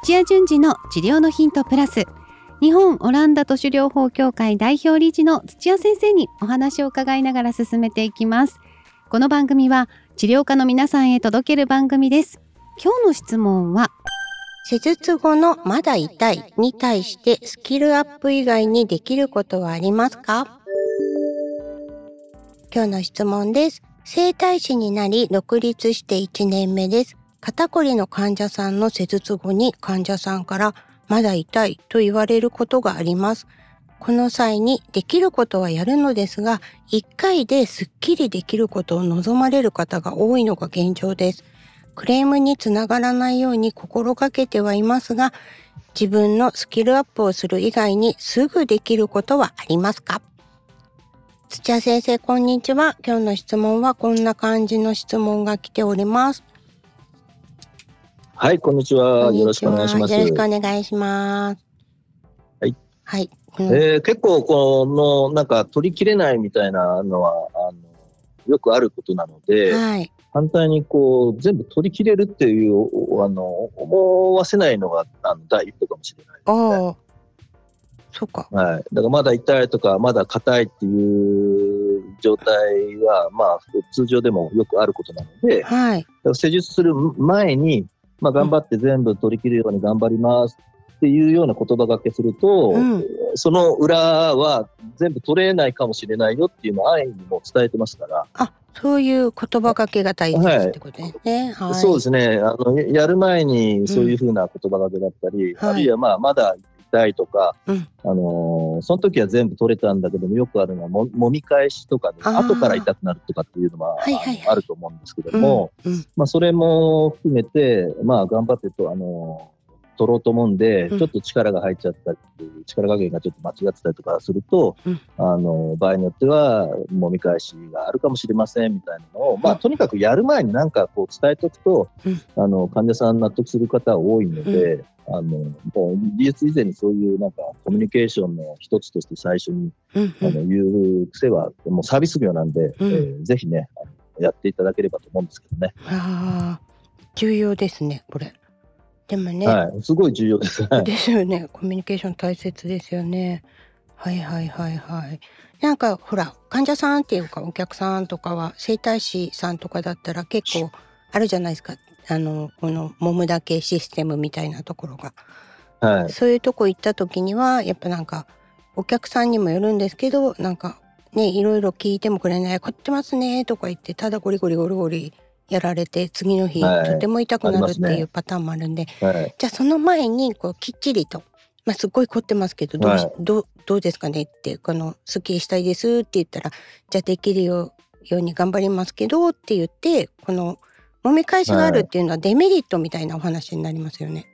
土屋順次の治療のヒントプラス日本オランダ都市療法協会代表理事の土屋先生にお話を伺いながら進めていきますこの番組は治療家の皆さんへ届ける番組です今日の質問は施術後のまだ痛いに対してスキルアップ以外にできることはありますか？今日の質問です。整体師になり独立して1年目です。肩こりの患者さんの施術後に患者さんからまだ痛いと言われることがあります。この際にできることはやるのですが、1回ですっきりできることを望まれる方が多いのが現状です。クレームにつながらないように心がけてはいますが、自分のスキルアップをする以外にすぐできることはありますか？土屋先生、こんにちは。今日の質問はこんな感じの質問が来ております。はい、こんにちは。よろしくお願いします。よろしくお願いします。はい。はい。うん、えー、結構、この、なんか、取りきれないみたいなのは、あの、よくあることなので、はい。反対にこう、全部取り切れるっていう、あの、思わせないのが、あの、第一歩かもしれないですね。ああ。そうか。はい。だからまだ痛いとか、まだ硬いっていう状態は、まあ、通常でもよくあることなので、はい。だから施術する前に、まあ、頑張って全部取り切るように頑張りますっていうような言葉がけすると、うん、その裏は全部取れないかもしれないよっていうのを安易にも伝えてますから。あ、そういう言葉かけが大切ってことですね。はい、そうですね。あの、やる前にそういうふうな言葉がけだったり、うん、あるいはまあ、まだたいとか、うん、あのー、その時は全部取れたんだけども、よくあるのはも、もみ返しとかで、後から痛くなるとかっていうのは、はいはいはい、あると思うんですけども、うん。うん、まあ、それも含めて、まあ、頑張ってと、あのー取ろうと思うんで、ちょっと力が入っちゃったり、力加減がちょっと間違ってたりとかすると、うん、あの、場合によっては、もみ返しがあるかもしれませんみたいなのを、まあ、とにかくやる前になんかこう伝えておくと、うん、あの、患者さん納得する方は多いので、あの、もう技術以前にそういうなんかコミュニケーションの一つとして最初に、うんうん、あの言う癖はもうサービス業なんで、うん、えー、ぜひね、やっていただければと思うんですけどね。ああ、重要ですね、これ。でもね、はい、すごい重要です。ですよね。コミュニケーション大切ですよね。はいはいはいはい。なんかほら患者さんっていうかお客さんとかは整体師さんとかだったら結構あるじゃないですか。あのこの揉むだけシステムみたいなところが、はい、そういうとこ行った時にはやっぱなんかお客さんにもよるんですけどなんかねいろいろ聞いてもくれない「凝ってますね」とか言ってただゴリゴリゴリゴリやられて次の日、はい、とても痛くなるっていうパターンもあるんで、はい、じゃあその前にこうきっちりと、まあ、すっごい凝ってますけどどう,、はい、どどうですかねってこの「すっきりしたいです」って言ったら「じゃあできるように頑張りますけど」って言ってこの「揉み返しがあるっていうのはデメリットみたいなお話になりますよね。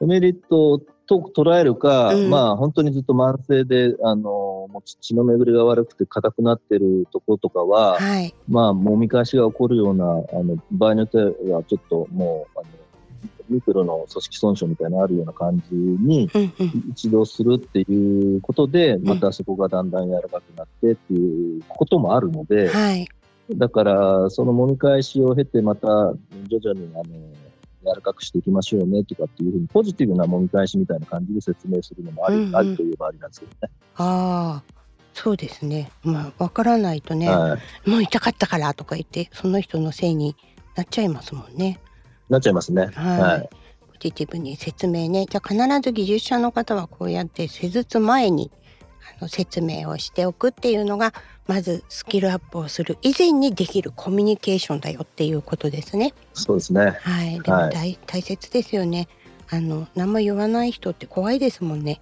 デメリットと捉えるか、うん、まあ本当にずっと慢性で、あの、もう血の巡りが悪くて硬くなってるところとかは、はい、まあ揉み返しが起こるような、あの、場合によってはちょっともう、あの、ミクロの組織損傷みたいなのあるような感じに一度するっていうことで、またそこがだんだん柔らかくなってっていうこともあるので、はい、だから、その揉み返しを経て、また徐々にあの柔らかくしていきましょうねとかっていうふうに、ポジティブな揉み返しみたいな感じで説明するのもあり、うんうん、ありといえばありなんですけどね。ああ、そうですね。まあ、わからないとね、はい、もう痛かったからとか言って、その人のせいになっちゃいますもんね。なっちゃいますね。はい。はい、ポジティブに説明ね。じゃあ必ず技術者の方はこうやって施術前にあの説明をしておくっていうのがまずスキルアップをする以前にできるコミュニケーションだよっていうことですね。そうですね。はい、でも大はい、大切ですよね。あの何も言わない人って怖いですもんね。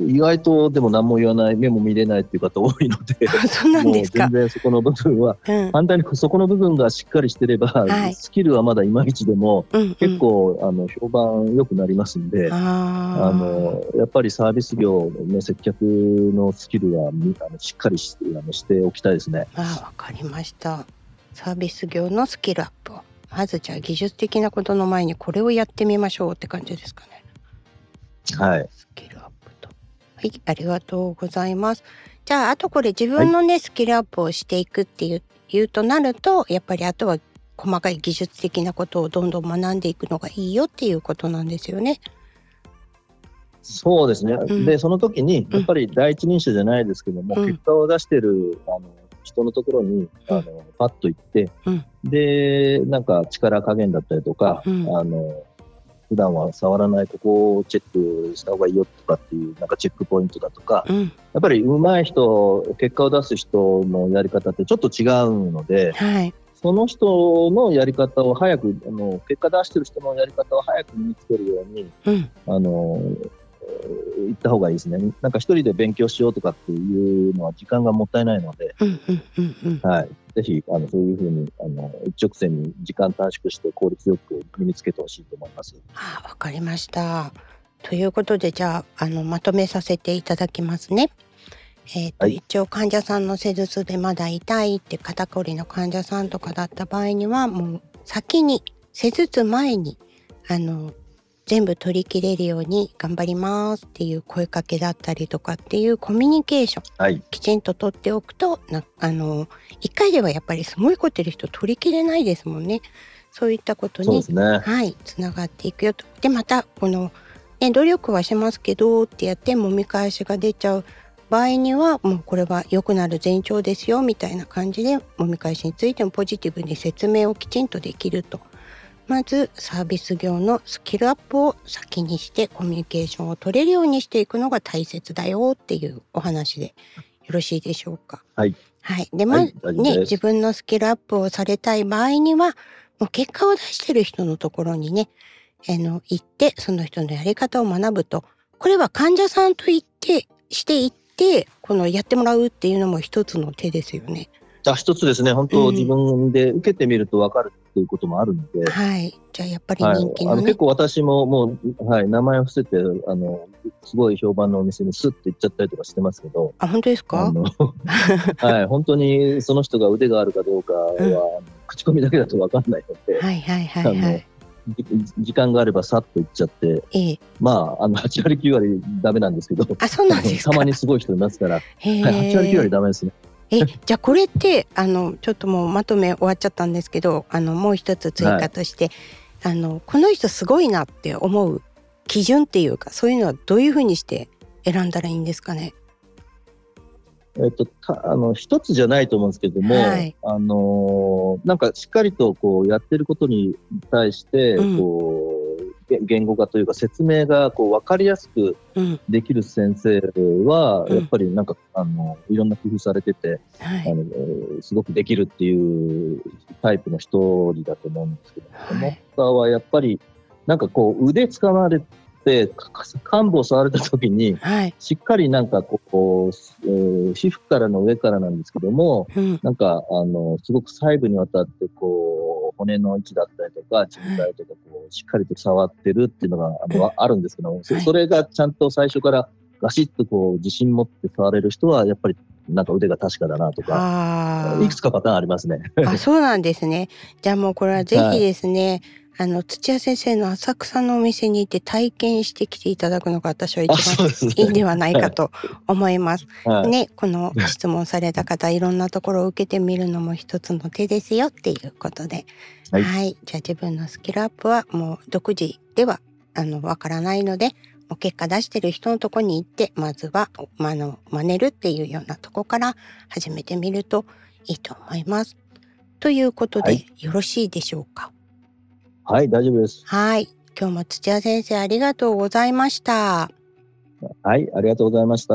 意外とでも何も言わない目も見れないっていう方多いので そう全然そこの部分は、うん、反対にそこの部分がしっかりしてれば、はい、スキルはまだいまいちでも、うんうん、結構あの評判良くなりますんであのやっぱりサービス業の接客のスキルはあのしっかりしあのしておきたいですね。あわかりました。サービス業のスキルアップまずじゃあ技術的なことの前にこれをやってみましょうって感じですかね。はい。スキルはい、ありがとうございます。じゃあ、あとこれ自分のね、はい、スキルアップをしていくっていう、いうとなると、やっぱりあとは、細かい技術的なことをどんどん学んでいくのがいいよっていうことなんですよね。そうですね、うん、でその時にやっぱり第一人者じゃないですけども、うん、結果を出してるあの人のところに、あのパッと行って、でなんか力加減だったりとか、あの普段は触らないここをチェックした方がいいよとかっていうなんかチェックポイントだとか、うん、やっぱり上手い人結果を出す人のやり方ってちょっと違うので、はい、その人のやり方を早くあの結果出してる人のやり方を早く身につけるように、うん、あの行った方がいいですね。なんか一人で勉強しようとかっていうのは時間がもったいないので、はい。ぜひ、あの、そういうふうに、あの、一直線に時間短縮して効率よく身につけてほしいと思います。はあ、わかりました。ということで、じゃあ、あの、まとめさせていただきますね。えーと、はい、一応患者さんの施術でまだ痛いって肩こりの患者さんとかだった場合にはもう先に施術前にあの全部取り切れるように頑張りますっていう声かけだったりとかっていうコミュニケーション、はい、きちんと取っておくとなあの1回ではやっぱりすごいことる人取り切れないですもんね。そういったことに、ね、はい、つながっていくよと。でまたこの、ね、努力はしますけどってやって揉み返しが出ちゃう場合にはもうこれは良くなる前兆ですよみたいな感じで揉み返しについてもポジティブに説明をきちんとできると。まずサービス業のスキルアップを先にしてコミュニケーションを取れるようにしていくのが大切だよっていうお話でよろしいでしょうか？はい。はい。で、まあ、はい、ね、自分のスキルアップをされたい場合には、もう結果を出してる人のところにね、あの、行って、その人のやり方を学ぶと、これは患者さんと言って、していって、このやってもらうっていうのも一つの手ですよね。あ一つですね、本当、自分で受けてみると分かるっていうこともあるので、はい、じゃあやっぱり人気の、ね。はい、あの結構私ももう、はい、名前を伏せてあの、すごい評判のお店にスッと行っちゃったりとかしてますけど、あ本当ですか？はい、本当にその人が腕があるかどうかは、うん、口コミだけだと分かんないので、はいはいはい、はい。時間があればさっと行っちゃって、ええ、まあ、あの、8割9割ダメなんですけど、あ、そうなんです たまにすごい人いますから、はい、8割9割ダメですね。えじゃあこれってあのちょっともうまとめ終わっちゃったんですけどあのもう一つ追加として、はい、あのこの人すごいなって思う基準っていうかそういうのはどういうふうにして選んだらいいんですかね？えっと、あの一つじゃないと思うんですけども、はい、あのなんかしっかりとこうやってることに対して、うん、こう言語化というか説明がこう分かりやすくできる先生は、やっぱりなんか、あのいろんな工夫されてて、はい、あのすごくできるっていうタイプの一人だと思うんですけど、はい、その方はやっぱりなんかこう腕使われてで、患部を触れた時に、はい、しっかりなんかこう、えー、皮膚からの上からなんですけども、うん、なんか、あの、すごく細部にわたって、こう、骨の位置だったりとか、人体とか、しっかりと触ってるっていうのがあの、あるんですけどそれがちゃんと最初からガシッとこう、自信持って触れる人は、やっぱりなんか腕が確かだなとか、いくつかパターンありますね。あ、そうなんですね。じゃあもうこれはぜひですね、はいあの、土屋先生の浅草のお店に行って体験してきていただくのが私は一番いいんではないかと思います。はい、ね、この質問された方、いろんなところを受けてみるのも一つの手ですよっていうことで。はい、はい。じゃあ自分のスキルアップはもう独自では、あの、わからないので、もう結果出してる人のとこに行って、まずは、まの、真似るっていうようなとこから始めてみるといいと思います。ということで、はい、よろしいでしょうか？はい、大丈夫です。はい。今日も土屋先生ありがとうございました。はい、ありがとうございました。